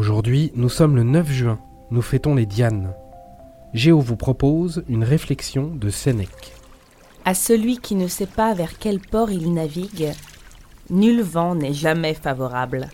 Aujourd'hui, nous sommes le 9 juin, nous fêtons les Dianes. Géo vous propose une réflexion de Sénèque. À celui qui ne sait pas vers quel port il navigue, nul vent n'est jamais favorable.